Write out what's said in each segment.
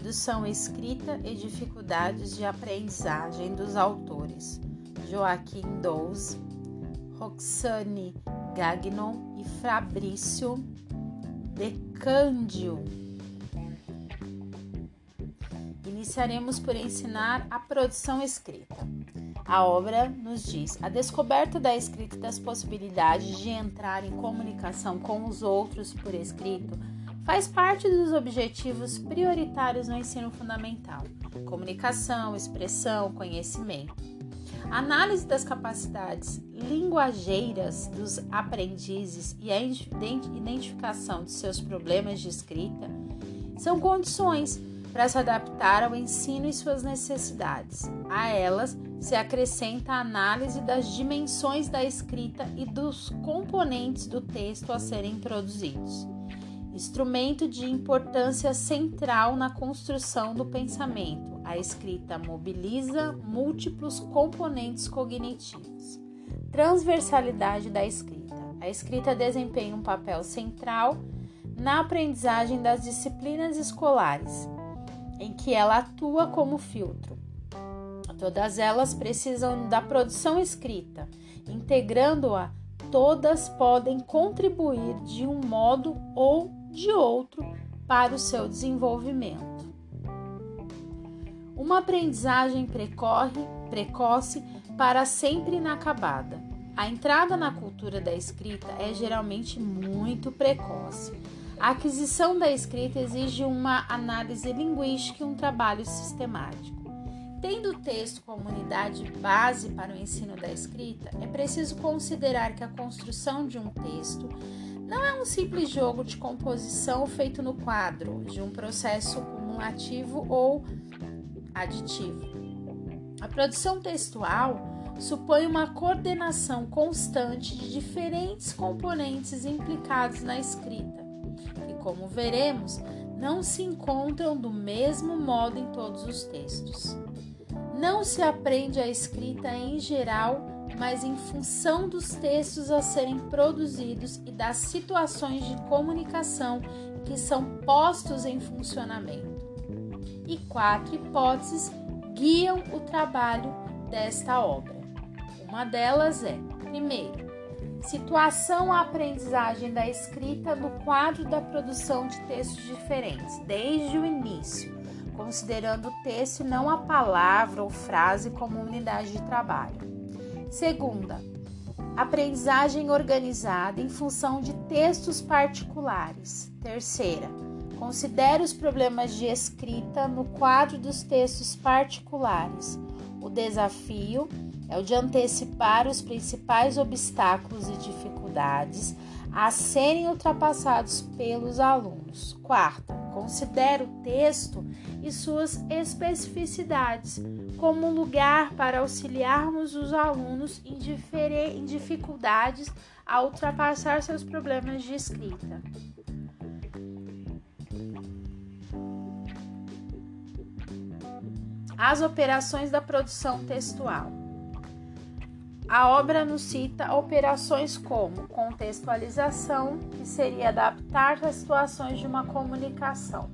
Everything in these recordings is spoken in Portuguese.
produção escrita e dificuldades de aprendizagem dos autores Joaquim Dous, Roxane Gagnon e Fabrício De Cândio. Iniciaremos por ensinar a produção escrita. A obra nos diz a descoberta da escrita e das possibilidades de entrar em comunicação com os outros por escrito faz parte dos objetivos prioritários no ensino fundamental: comunicação, expressão, conhecimento. Análise das capacidades linguageiras dos aprendizes e a identificação de seus problemas de escrita são condições para se adaptar ao ensino e suas necessidades. A elas se acrescenta a análise das dimensões da escrita e dos componentes do texto a serem produzidos. Instrumento de importância central na construção do pensamento, a escrita mobiliza múltiplos componentes cognitivos. Transversalidade da escrita. A escrita desempenha um papel central na aprendizagem das disciplinas escolares, em que ela atua como filtro. Todas elas precisam da produção escrita. Integrando-a, todas podem contribuir de um modo ou de outro para o seu desenvolvimento. Uma aprendizagem precorre, precoce para sempre inacabada. A entrada na cultura da escrita é geralmente muito precoce. A aquisição da escrita exige uma análise linguística e um trabalho sistemático. Tendo o texto como unidade base para o ensino da escrita, é preciso considerar que a construção de um texto não é um simples jogo de composição feito no quadro de um processo cumulativo ou aditivo. A produção textual supõe uma coordenação constante de diferentes componentes implicados na escrita, que, como veremos, não se encontram do mesmo modo em todos os textos. Não se aprende a escrita em geral, mas em função dos textos a serem produzidos e das situações de comunicação que são postos em funcionamento. E quatro hipóteses guiam o trabalho desta obra. Uma delas é, primeiro, situação a aprendizagem da escrita no quadro da produção de textos diferentes, desde o início considerando o texto e não a palavra ou frase como unidade de trabalho. Segunda, aprendizagem organizada em função de textos particulares. Terceira, considere os problemas de escrita no quadro dos textos particulares. O desafio é o de antecipar os principais obstáculos e dificuldades a serem ultrapassados pelos alunos. Quarta, considere o texto e suas especificidades como lugar para auxiliarmos os alunos em, em dificuldades a ultrapassar seus problemas de escrita. As operações da produção textual. A obra nos cita operações como contextualização, que seria adaptar as situações de uma comunicação,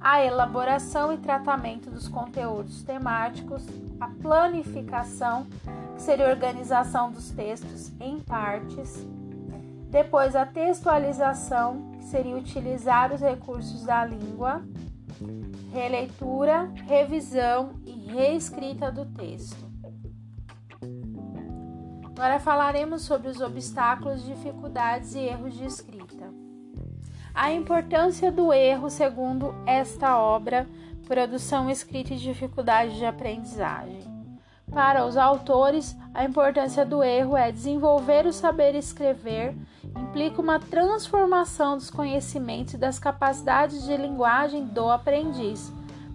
a elaboração e tratamento dos conteúdos temáticos, a planificação, que seria organização dos textos em partes, depois a textualização, que seria utilizar os recursos da língua, releitura, revisão e reescrita do texto. Agora falaremos sobre os obstáculos, dificuldades e erros de escrita. A importância do erro, segundo esta obra, produção escrita e dificuldade de aprendizagem. Para os autores, a importância do erro é desenvolver o saber escrever, implica uma transformação dos conhecimentos e das capacidades de linguagem do aprendiz.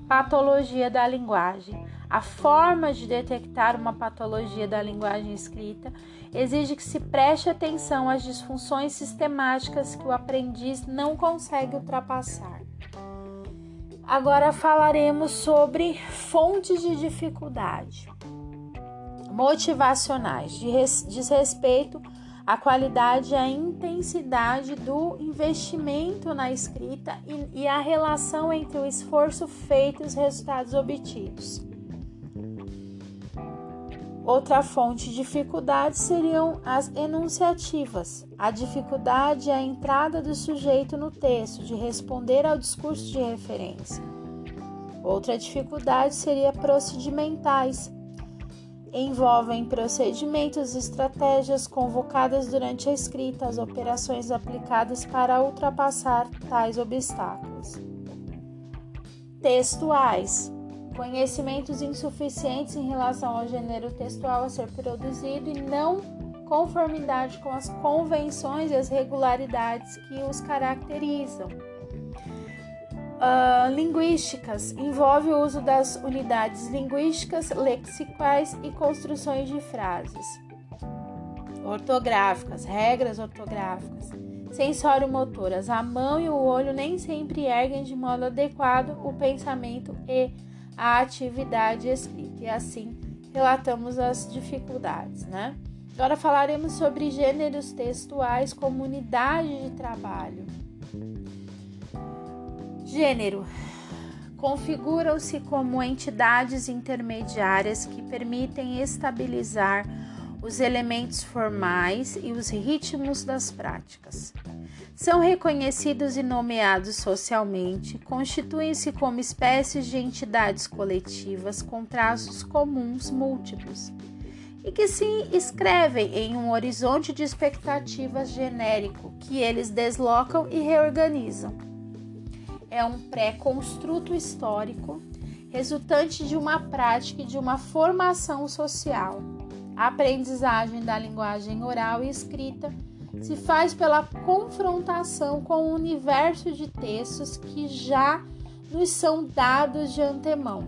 Patologia da linguagem. A forma de detectar uma patologia da linguagem escrita exige que se preste atenção às disfunções sistemáticas que o aprendiz não consegue ultrapassar. Agora falaremos sobre fontes de dificuldade motivacionais, de diz respeito a qualidade e a intensidade do investimento na escrita e, e a relação entre o esforço feito e os resultados obtidos. Outra fonte de dificuldade seriam as enunciativas. A dificuldade é a entrada do sujeito no texto, de responder ao discurso de referência. Outra dificuldade seria procedimentais. Envolvem procedimentos e estratégias convocadas durante a escrita, as operações aplicadas para ultrapassar tais obstáculos. Textuais conhecimentos insuficientes em relação ao gênero textual a ser produzido e não conformidade com as convenções e as regularidades que os caracterizam. Uh, linguísticas envolve o uso das unidades linguísticas, lexicais e construções de frases. Ortográficas, regras ortográficas. Sensório-motoras, a mão e o olho nem sempre erguem de modo adequado o pensamento e a atividade escrita. E assim relatamos as dificuldades, né? Agora falaremos sobre gêneros textuais como unidade de trabalho. Gênero configuram-se como entidades intermediárias que permitem estabilizar os elementos formais e os ritmos das práticas. São reconhecidos e nomeados socialmente, constituem-se como espécies de entidades coletivas com traços comuns múltiplos e que se escrevem em um horizonte de expectativas genérico que eles deslocam e reorganizam. É um pré-construto histórico resultante de uma prática e de uma formação social a aprendizagem da linguagem oral e escrita se faz pela confrontação com o universo de textos que já nos são dados de antemão,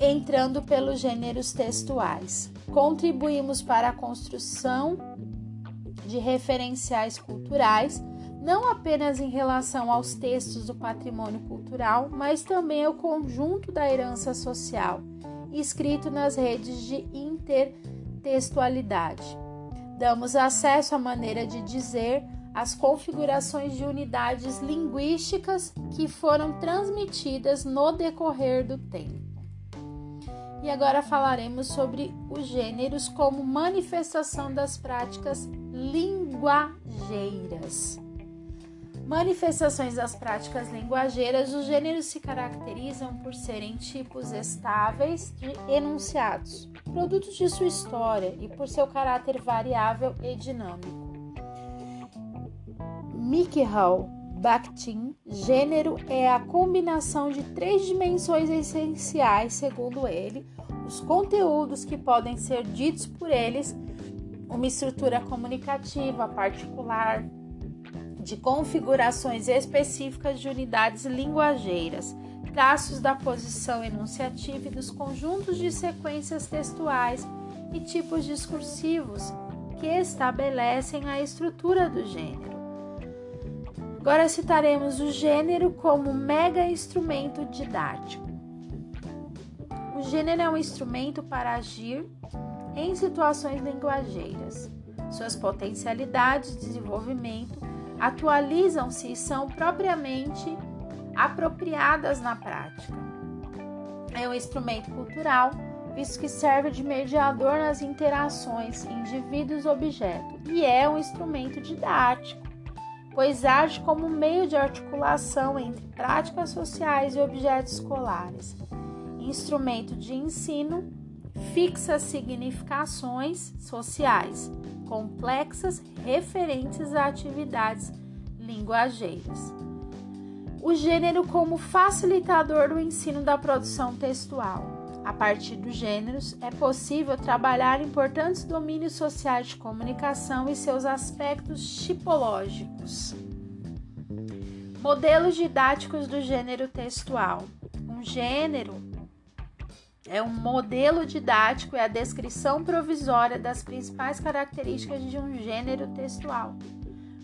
entrando pelos gêneros textuais. Contribuímos para a construção de referenciais culturais, não apenas em relação aos textos do patrimônio cultural, mas também ao conjunto da herança social escrito nas redes de intertextualidade. Damos acesso à maneira de dizer, às configurações de unidades linguísticas que foram transmitidas no decorrer do tempo. E agora falaremos sobre os gêneros como manifestação das práticas linguageiras. Manifestações das práticas linguageiras, os gêneros se caracterizam por serem tipos estáveis de enunciados, produtos de sua história e por seu caráter variável e dinâmico. Mikhail Bakhtin, gênero é a combinação de três dimensões essenciais, segundo ele, os conteúdos que podem ser ditos por eles, uma estrutura comunicativa particular, de configurações específicas de unidades linguageiras, traços da posição enunciativa e dos conjuntos de sequências textuais e tipos discursivos que estabelecem a estrutura do gênero. Agora citaremos o gênero como mega instrumento didático. O gênero é um instrumento para agir em situações linguageiras. Suas potencialidades de desenvolvimento atualizam-se e são propriamente apropriadas na prática. É um instrumento cultural, visto que serve de mediador nas interações indivíduos-objeto, e é um instrumento didático, pois age como meio de articulação entre práticas sociais e objetos escolares. Instrumento de ensino fixa significações sociais complexas referentes a atividades linguageiras. O gênero como facilitador do ensino da produção textual. A partir dos gêneros, é possível trabalhar importantes domínios sociais de comunicação e seus aspectos tipológicos. Modelos didáticos do gênero textual. Um gênero é um modelo didático e a descrição provisória das principais características de um gênero textual,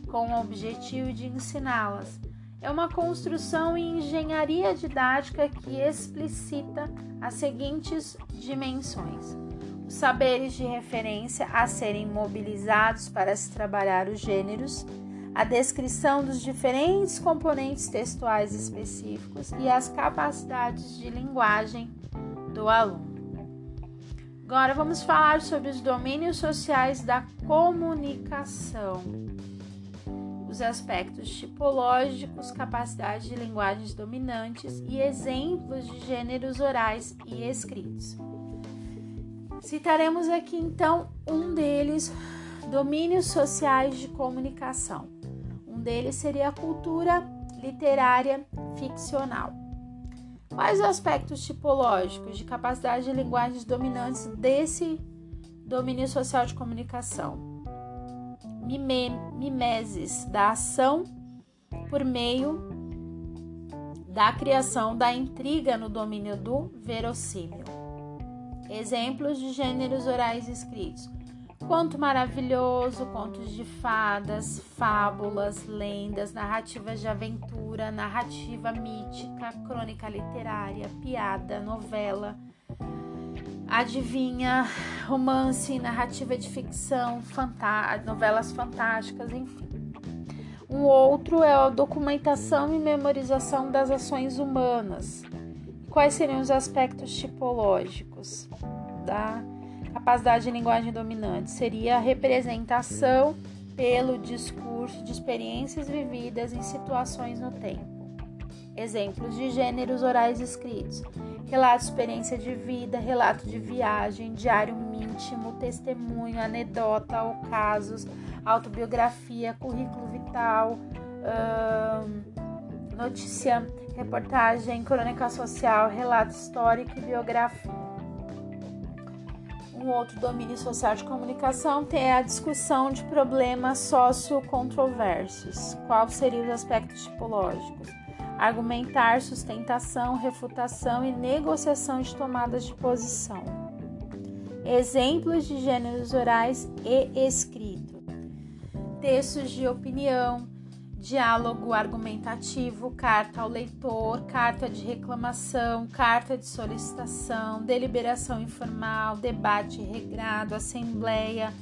com o objetivo de ensiná-las. É uma construção em engenharia didática que explicita as seguintes dimensões: os saberes de referência a serem mobilizados para se trabalhar os gêneros, a descrição dos diferentes componentes textuais específicos e as capacidades de linguagem do aluno. Agora vamos falar sobre os domínios sociais da comunicação. Os aspectos tipológicos, capacidade de linguagens dominantes e exemplos de gêneros orais e escritos. Citaremos aqui então um deles, domínios sociais de comunicação. Um deles seria a cultura literária ficcional. Quais os aspectos tipológicos de capacidade de linguagens dominantes desse domínio social de comunicação? Mime, mimeses da ação por meio da criação da intriga no domínio do verossímil. Exemplos de gêneros orais escritos: conto maravilhoso, contos de fadas, fábulas, lendas, narrativas de aventura, narrativa mítica, crônica literária, piada, novela, adivinha, romance, narrativa de ficção, novelas fantásticas, enfim. Um outro é a documentação e memorização das ações humanas Quais seriam os aspectos tipológicos da capacidade de linguagem dominante? Seria a representação pelo discurso de experiências vividas em situações no tempo. Exemplos de gêneros orais escritos: relato de experiência de vida, relato de viagem, diário íntimo, testemunho, anedota ou casos, autobiografia, currículo vital, hum, notícia reportagem, crônica social, relato histórico e biografia. Um outro domínio social de comunicação tem a discussão de problemas sociocontroversos. Quais seriam os aspectos tipológicos? Argumentar, sustentação, refutação e negociação de tomadas de posição. Exemplos de gêneros orais e escrito. Textos de opinião, diálogo argumentativo, carta ao leitor, carta de reclamação, carta de solicitação, deliberação informal, debate regrado, assembleia,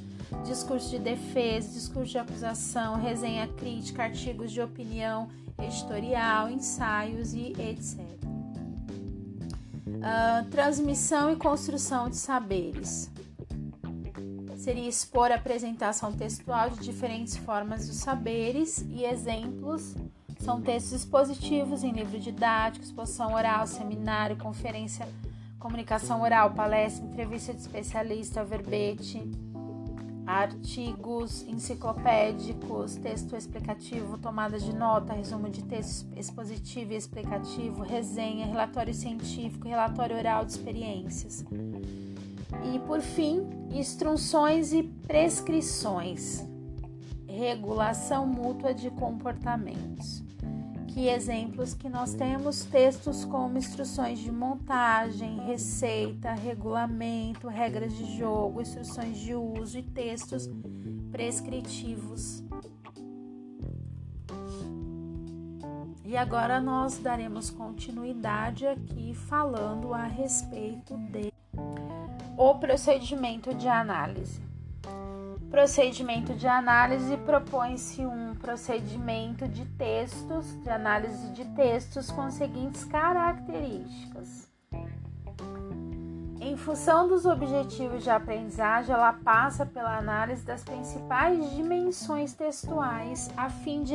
discurso de defesa, discurso de acusação, resenha crítica, artigos de opinião, editorial, ensaios e etc. Uh, ah, transmissão e construção de saberes seria expor a apresentação textual de diferentes formas dos saberes e exemplos. São textos expositivos em livro didático, exposição oral, seminário, conferência, comunicação oral, palestra, entrevista de especialista, verbete, artigos enciclopédicos, texto explicativo, tomada de nota, resumo de texto expositivo e explicativo, resenha, relatório científico, relatório oral de experiências. E por fim, instruções e prescrições, regulação mútua de comportamentos. Que exemplos que nós temos? Textos como instruções de montagem, receita, regulamento, regras de jogo, instruções de uso e textos prescritivos. E agora nós daremos continuidade aqui falando a respeito de o procedimento de análise. Procedimento de análise propõe-se um procedimento de textos, de análise de textos com seguintes características. Em função dos objetivos de aprendizagem, ela passa pela análise das principais dimensões textuais, a fim de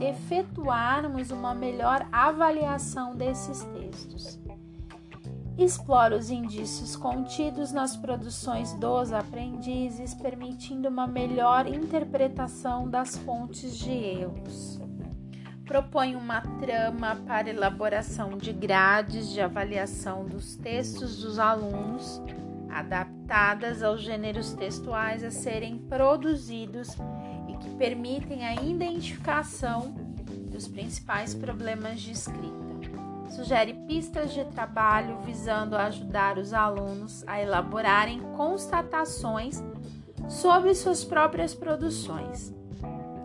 efetuarmos uma melhor avaliação desses textos explora os indícios contidos nas produções dos aprendizes, permitindo uma melhor interpretação das fontes de erros. Propõe uma trama para elaboração de grades de avaliação dos textos dos alunos, adaptadas aos gêneros textuais a serem produzidos e que permitem a identificação dos principais problemas de escrita sugere pistas de trabalho visando ajudar os alunos a elaborarem constatações sobre suas próprias produções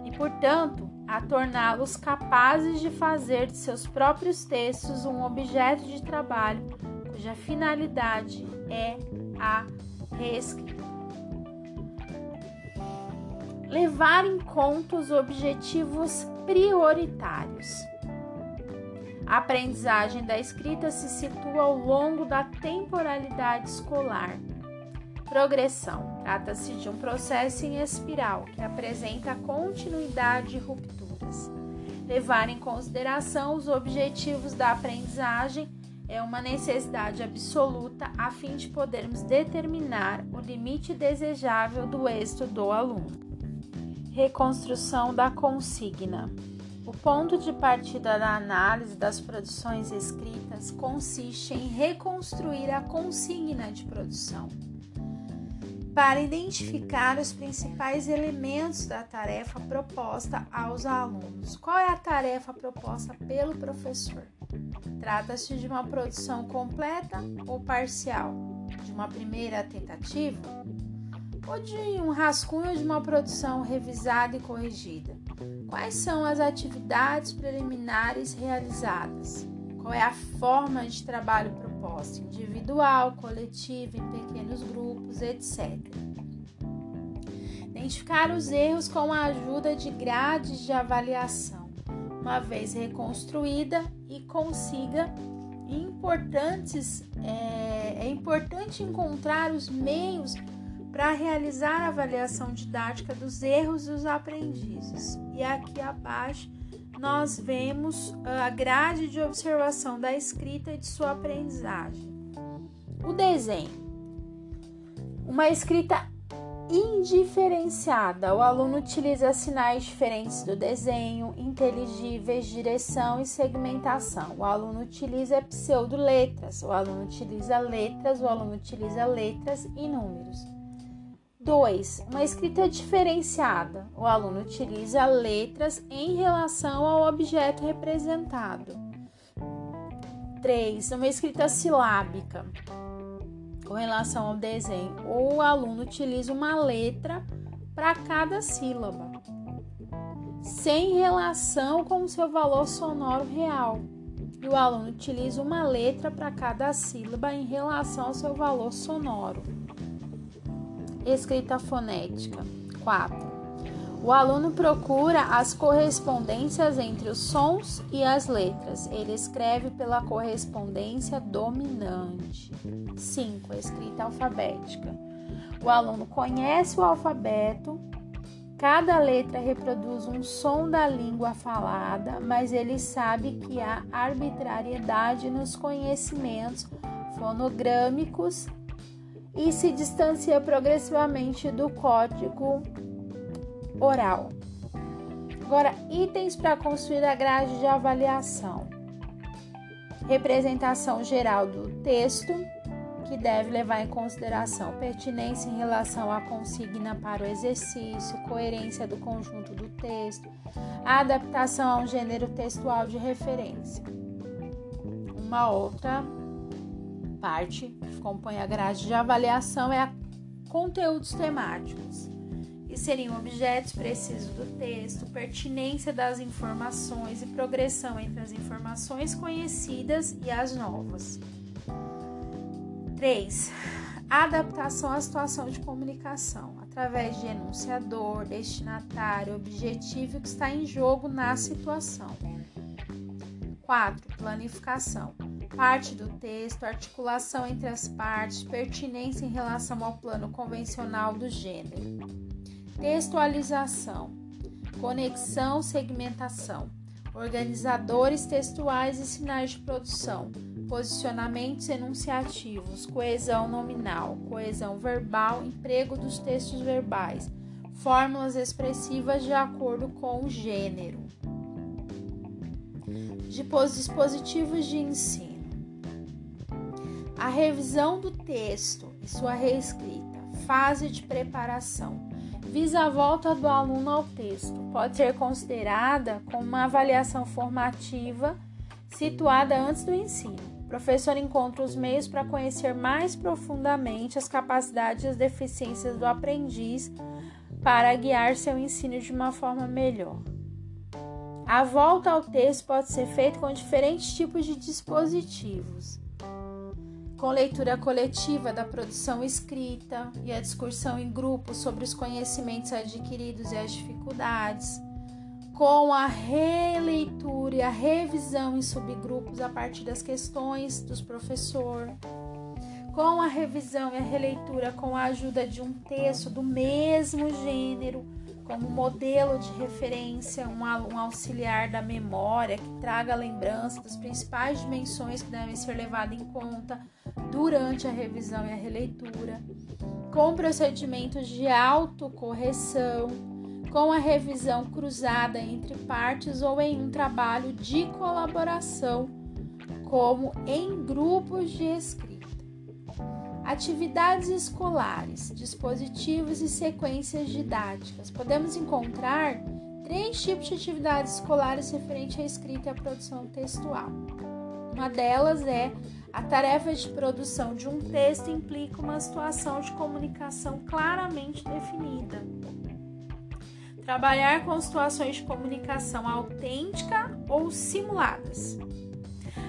e, portanto, a torná-los capazes de fazer de seus próprios textos um objeto de trabalho cuja finalidade é a reescrita. Levar em conta os objetivos prioritários. A aprendizagem da escrita se situa ao longo da temporalidade escolar. Progressão. Trata-se de um processo em espiral que apresenta continuidade e rupturas. Levar em consideração os objetivos da aprendizagem é uma necessidade absoluta a fim de podermos determinar o limite desejável do êxito do aluno. Reconstrução da consigna. O ponto de partida da análise das produções escritas consiste em reconstruir a consigna de produção para identificar os principais elementos da tarefa proposta aos alunos. Qual é a tarefa proposta pelo professor? Trata-se de uma produção completa ou parcial? De uma primeira tentativa? Ou de um rascunho de uma produção revisada e corrigida? Quais são as atividades preliminares realizadas? Qual é a forma de trabalho proposta? Individual, coletiva, em pequenos grupos, etc. Identificar os erros com a ajuda de grades de avaliação, uma vez reconstruída e consiga importantes é, é importante encontrar os meios para realizar a avaliação didática dos erros dos aprendizes. E aqui abaixo nós vemos ah, a grade de observação da escrita e de sua aprendizagem. O desenho. Uma escrita indiferenciada. O aluno utiliza sinais diferentes do desenho, inteligíveis, direção e segmentação. O aluno utiliza pseudo-letras. O aluno utiliza letras, o aluno utiliza letras e números. 2. Uma escrita diferenciada. O aluno utiliza letras em relação ao objeto representado. 3. Uma escrita silábica. Com relação ao desenho, o aluno utiliza uma letra para cada sílaba, sem relação com o seu valor sonoro real. E o aluno utiliza uma letra para cada sílaba em relação ao seu valor sonoro. Escrita fonética. 4. O aluno procura as correspondências entre os sons e as letras. Ele escreve pela correspondência dominante. 5. Escrita alfabética. O aluno conhece o alfabeto, cada letra reproduz um som da língua falada, mas ele sabe que há arbitrariedade nos conhecimentos fonogrâmicos e se distancia progressivamente do código oral. Agora, itens para construir a grade de avaliação. Representação geral do texto, que deve levar em consideração pertinência em relação à consigna para o exercício, coerência do conjunto do texto, adaptação a um gênero textual de referência. Uma outra parte que compõe a grade de avaliação é a conteúdos temáticos, que seriam objetos precisos do texto, pertinência das informações e progressão entre as informações conhecidas e as novas. 3. Adaptação à situação de comunicação, através de enunciador, destinatário, objetivo que está em jogo na situação. 4. Planificação. Parte do texto, articulação entre as partes, pertinência em relação ao plano convencional do gênero. Textualização, conexão, segmentação, organizadores textuais e sinais de produção, posicionamentos enunciativos, coesão nominal, coesão verbal, emprego dos textos verbais, fórmulas expressivas de acordo com o gênero. Dispositivos de ensino a revisão do texto e sua reescrita, fase de preparação, visa a volta do aluno ao texto. Pode ser considerada como uma avaliação formativa situada antes do ensino. O professor encontra os meios para conhecer mais profundamente as capacidades e as deficiências do aprendiz para guiar seu ensino de uma forma melhor. A volta ao texto pode ser feita com diferentes tipos de dispositivos. Com leitura coletiva da produção escrita e a discussão em grupo sobre os conhecimentos adquiridos e as dificuldades, com a releitura e a revisão em subgrupos a partir das questões dos professores, com a revisão e a releitura com a ajuda de um texto do mesmo gênero como modelo de referência, um, auxiliar da memória que traga a lembrança das principais dimensões que devem ser levadas em conta durante a revisão e a releitura, com procedimentos de autocorreção, com a revisão cruzada entre partes ou em um trabalho de colaboração, como em grupos de escrita. Atividades escolares, dispositivos e sequências didáticas. Podemos encontrar três tipos de atividades escolares referentes à escrita e à produção textual. Uma delas é a tarefa de produção de um texto implica uma situação de comunicação claramente definida. Trabalhar com situações de comunicação autêntica ou simuladas.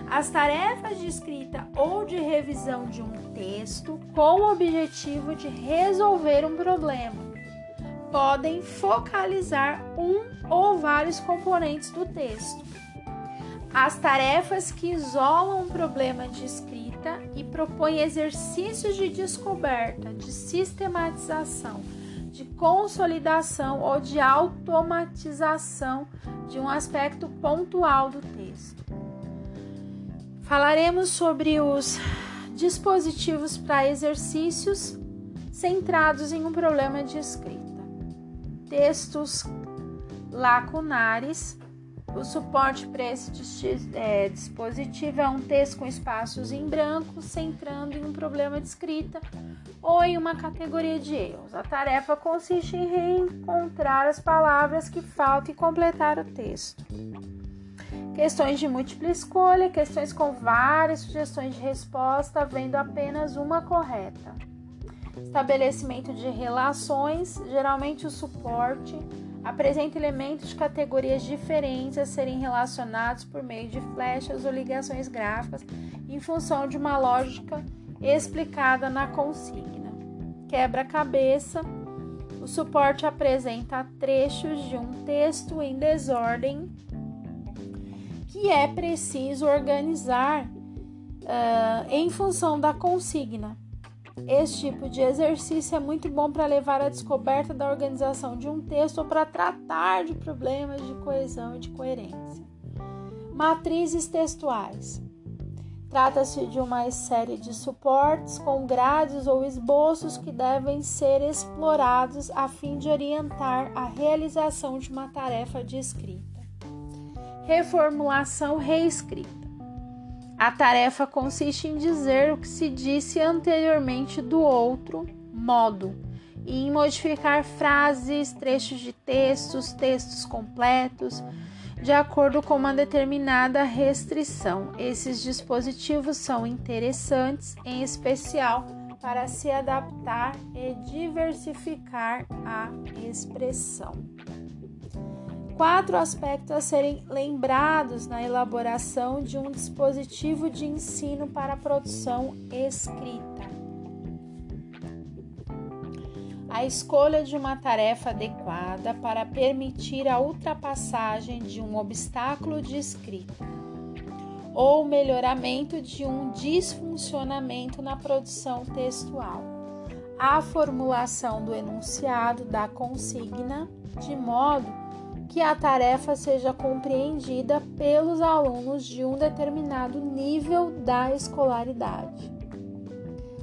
As tarefas de escrita ou de revisão de um texto com o objetivo de resolver um problema podem focalizar um ou vários componentes do texto. As tarefas que isolam um problema de escrita e propõem exercícios de descoberta, de sistematização, de consolidação ou de automatização de um aspecto pontual do texto. Falaremos sobre os dispositivos para exercícios centrados em um problema de escrita. Textos lacunares. O suporte para esse é, dispositivo é um texto com espaços em branco, centrando em um problema de escrita ou em uma categoria de erros. A tarefa consiste em reencontrar as palavras que faltam e completar o texto questões de múltipla escolha, questões com várias sugestões de resposta, havendo apenas uma correta. Estabelecimento de relações, geralmente o suporte apresenta elementos de categorias diferentes a serem relacionados por meio de flechas ou ligações gráficas em função de uma lógica explicada na consigna. Quebra-cabeça. O suporte apresenta trechos de um texto em desordem que é preciso organizar uh, em função da consigna. Esse tipo de exercício é muito bom para levar à descoberta da organização de um texto ou para tratar de problemas de coesão e de coerência. Matrizes textuais. Trata-se de uma série de suportes com grades ou esboços que devem ser explorados a fim de orientar a realização de uma tarefa de escrita reformulação reescrita. A tarefa consiste em dizer o que se disse anteriormente do outro modo e em modificar frases, trechos de textos, textos completos, de acordo com uma determinada restrição. Esses dispositivos são interessantes, em especial para se adaptar e diversificar a expressão. Quatro aspectos a serem lembrados na elaboração de um dispositivo de ensino para a produção escrita. A escolha de uma tarefa adequada para permitir a ultrapassagem de um obstáculo de escrita ou melhoramento de um disfuncionamento na produção textual. A formulação do enunciado da consigna de modo que a tarefa seja compreendida pelos alunos de um determinado nível da escolaridade.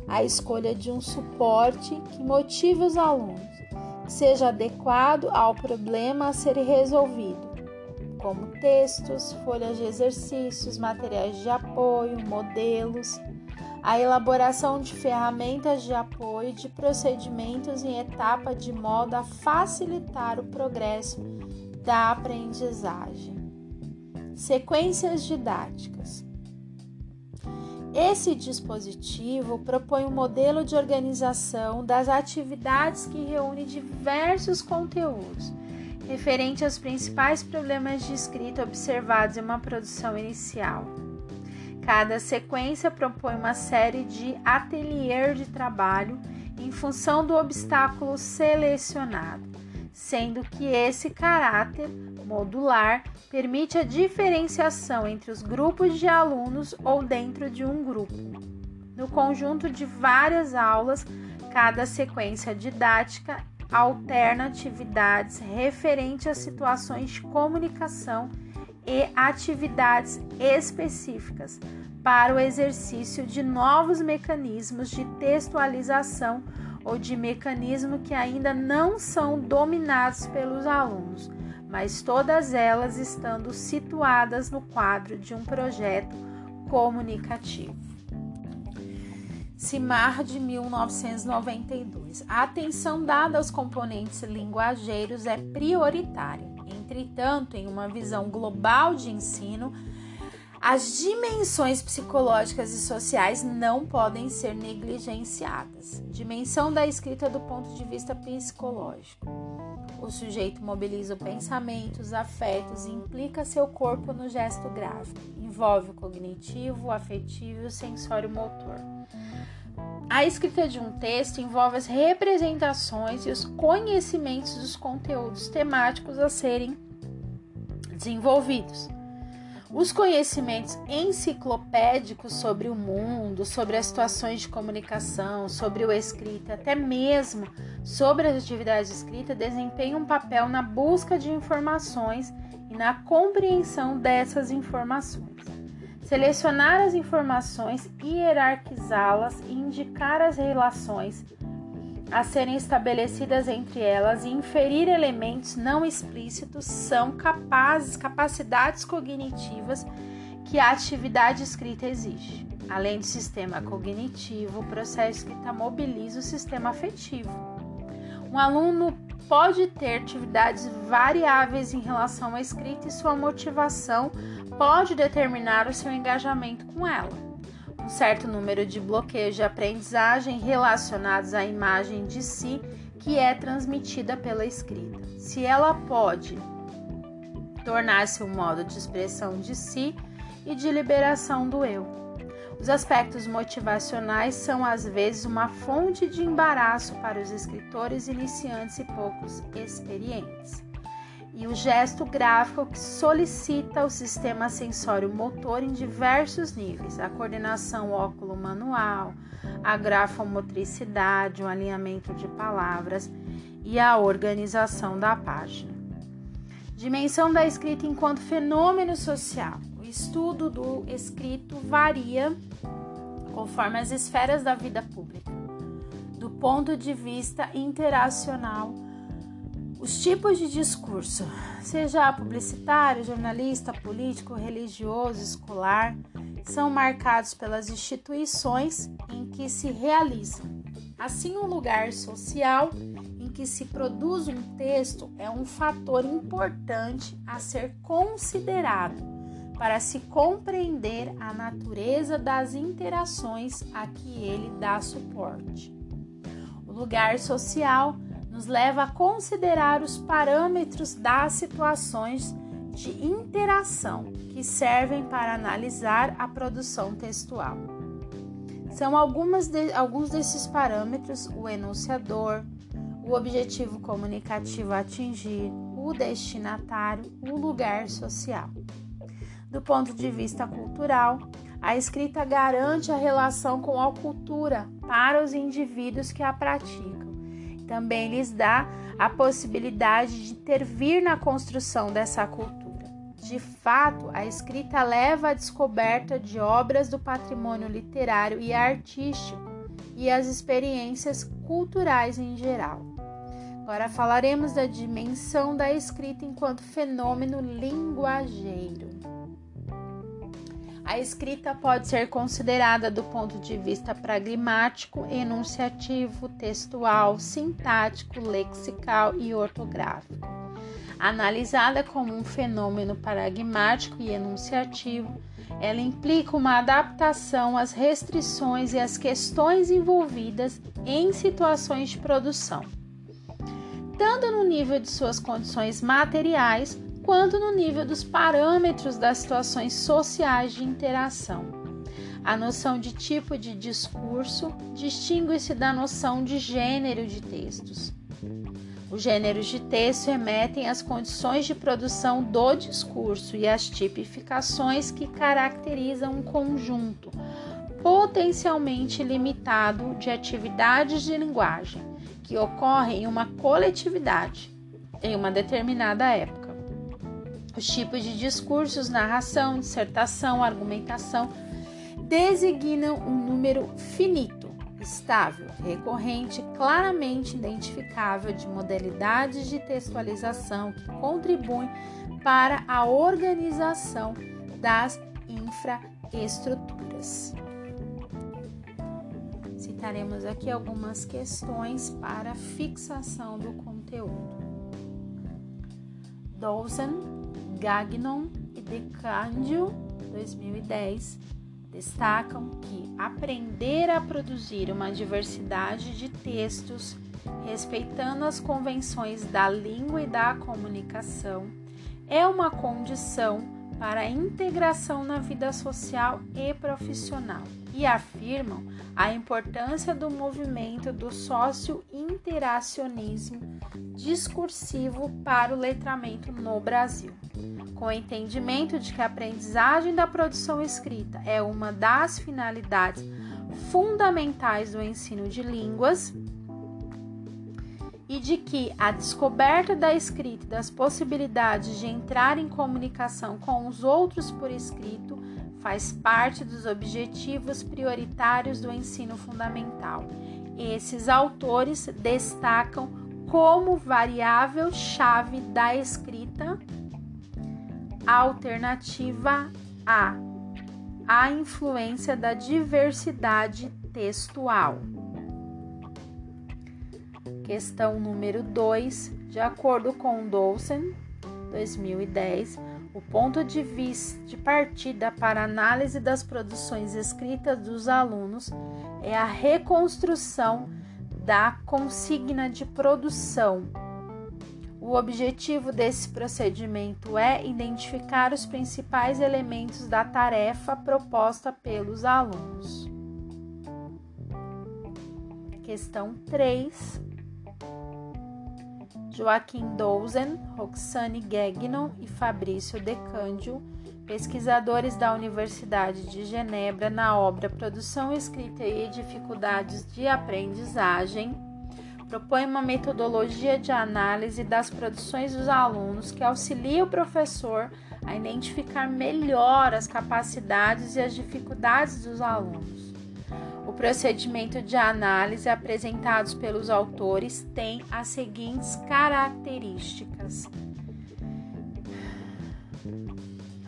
A escolha de um suporte que motive os alunos, que seja adequado ao problema a ser resolvido, como textos, folhas de exercícios, materiais de apoio, modelos, a elaboração de ferramentas de apoio de procedimentos em etapa de modo a facilitar o progresso da aprendizagem. Sequências didáticas. Esse dispositivo propõe um modelo de organização das atividades que reúne diversos conteúdos referente aos principais problemas de escrita observados em uma produção inicial. Cada sequência propõe uma série de atelier de trabalho em função do obstáculo selecionado, sendo que esse caráter modular permite a diferenciação entre os grupos de alunos ou dentro de um grupo. No conjunto de várias aulas, cada sequência didática alterna atividades referentes a situações de comunicação e atividades específicas para o exercício de novos mecanismos de textualização ou de mecanismos que ainda não são dominados pelos alunos, mas todas elas estando situadas no quadro de um projeto comunicativo. CIMAR de 1992. A atenção dada aos componentes linguageiros é prioritária. Entretanto, em uma visão global de ensino, as dimensões psicológicas e sociais não podem ser negligenciadas. Dimensão da escrita do ponto de vista psicológico. O sujeito mobiliza o pensamento, os afetos e implica seu corpo no gesto gráfico. Envolve o cognitivo, o afetivo e o sensório motor. A escrita de um texto envolve as representações e os conhecimentos dos conteúdos temáticos a serem desenvolvidos. Os conhecimentos enciclopédicos sobre o mundo, sobre as situações de comunicação, sobre o escrito, até mesmo sobre as atividades de escrita, desempenham um papel na busca de informações e na compreensão dessas informações. Selecionar as informações, hierarquizá-las e indicar as relações a serem estabelecidas entre elas e inferir elementos não explícitos são capazes, capacidades cognitivas que a atividade escrita exige. Além do sistema cognitivo, o processo escrita mobiliza o sistema afetivo. Um aluno pode ter atividades variáveis em relação à escrita e sua motivação pode determinar o seu engajamento com ela certo número de bloqueios de aprendizagem relacionados à imagem de si que é transmitida pela escrita. Se ela pode tornar-se um modo de expressão de si e de liberação do eu. Os aspectos motivacionais são às vezes uma fonte de embaraço para os escritores iniciantes e poucos experientes e o gesto gráfico que solicita o sistema sensório-motor em diversos níveis, a coordenação óculo-manual, a grafomotricidade, o alinhamento de palavras e a organização da página. Dimensão da escrita enquanto fenômeno social. O estudo do escrito varia conforme as esferas da vida pública, do ponto de vista interacional os tipos de discurso, seja publicitário, jornalista, político, religioso, escolar, são marcados pelas instituições em que se realizam. Assim, o um lugar social em que se produz um texto é um fator importante a ser considerado para se compreender a natureza das interações a que ele dá suporte. O lugar social nos leva a considerar os parâmetros das situações de interação que servem para analisar a produção textual. São algumas de, alguns desses parâmetros o enunciador, o objetivo comunicativo a atingir, o destinatário, o lugar social. Do ponto de vista cultural, a escrita garante a relação com a cultura para os indivíduos que a praticam também lhes dá a possibilidade de intervir na construção dessa cultura. De fato, a escrita leva à descoberta de obras do patrimônio literário e artístico e as experiências culturais em geral. Agora falaremos da dimensão da escrita enquanto fenômeno linguageiro. A escrita pode ser considerada do ponto de vista pragmático, enunciativo, textual, sintático, lexical e ortográfico. Analisada como um fenômeno pragmático e enunciativo, ela implica uma adaptação às restrições e às questões envolvidas em situações de produção, tanto no nível de suas condições materiais quanto no nível dos parâmetros das situações sociais de interação. A noção de tipo de discurso distingue-se da noção de gênero de textos. Os gêneros de texto remetem às condições de produção do discurso e às tipificações que caracterizam um conjunto potencialmente limitado de atividades de linguagem que ocorrem em uma coletividade em uma determinada época. Os tipos de discursos, narração, dissertação, argumentação designam um número finito estável, recorrente, claramente identificável de modalidades de textualização que contribuem para a organização das infraestruturas. Citaremos aqui algumas questões para fixação do conteúdo. Dawson, Gagnon e DeCandio, 2010, destacam que aprender a produzir uma diversidade de textos, respeitando as convenções da língua e da comunicação, é uma condição para a integração na vida social e profissional e afirmam a importância do movimento do sócio-interacionismo discursivo para o letramento no Brasil com o entendimento de que a aprendizagem da produção escrita é uma das finalidades fundamentais do ensino de línguas e de que a descoberta da escrita e das possibilidades de entrar em comunicação com os outros por escrito faz parte dos objetivos prioritários do ensino fundamental. Esses autores destacam como variável chave da escrita Alternativa A: a influência da diversidade textual. Questão número 2. De acordo com Dawson, 2010, o ponto de vista de partida para análise das produções escritas dos alunos é a reconstrução da consigna de produção o objetivo desse procedimento é identificar os principais elementos da tarefa proposta pelos alunos. Questão 3. Joaquim Douzen, Roxane Gagnon e Fabrício Decândio, pesquisadores da Universidade de Genebra, na obra Produção Escrita e Dificuldades de Aprendizagem, propõe uma metodologia de análise das produções dos alunos que auxilia o professor a identificar melhor as capacidades e as dificuldades dos alunos. O procedimento de análise apresentados pelos autores tem as seguintes características.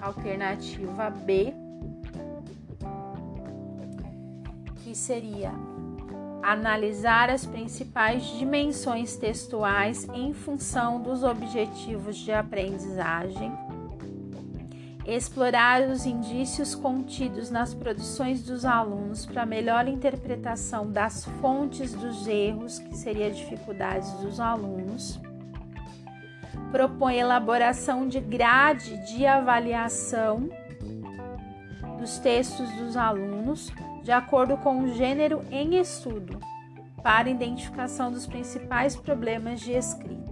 Alternativa B, que seria analisar as principais dimensões textuais em função dos objetivos de aprendizagem, explorar os indícios contidos nas produções dos alunos para melhor interpretação das fontes dos erros, que seria dificuldades dos alunos. Propõe elaboração de grade de avaliação dos textos dos alunos, de acordo com o gênero em estudo, para identificação dos principais problemas de escrita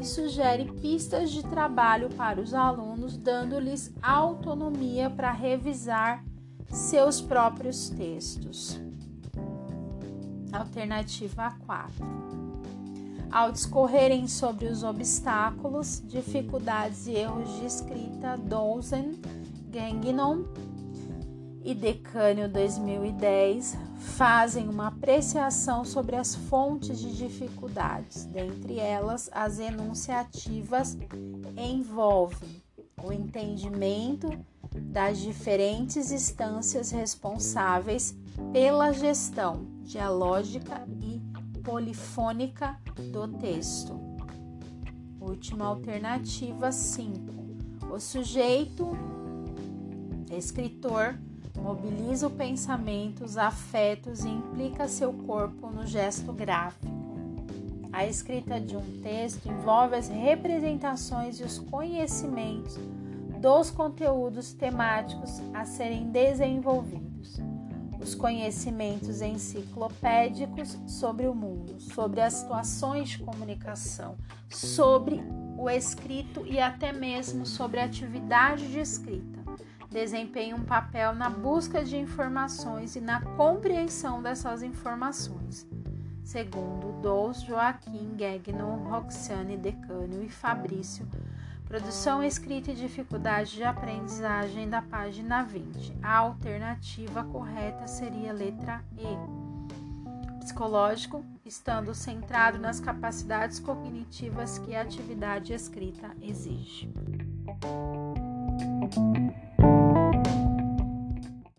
e sugere pistas de trabalho para os alunos, dando-lhes autonomia para revisar seus próprios textos. Alternativa 4. Ao discorrerem sobre os obstáculos, dificuldades e erros de escrita, Dozen, Gagnon e Decânio 2010 fazem uma apreciação sobre as fontes de dificuldades, dentre elas as enunciativas envolvem o entendimento das diferentes instâncias responsáveis pela gestão dialógica e polifônica do texto. Última alternativa 5. O sujeito escritor mobiliza os afetos e implica seu corpo no gesto gráfico. A escrita de um texto envolve as representações e os conhecimentos dos conteúdos temáticos a serem desenvolvidos. os conhecimentos enciclopédicos sobre o mundo, sobre as situações de comunicação, sobre o escrito e até mesmo sobre a atividade de escrita. Desempenha um papel na busca de informações e na compreensão dessas informações. Segundo Dous, Joaquim, Gagnon, Roxane, Decânio e Fabrício, Produção escrita e dificuldade de aprendizagem da página 20. A alternativa correta seria a letra E. Psicológico, estando centrado nas capacidades cognitivas que a atividade escrita exige.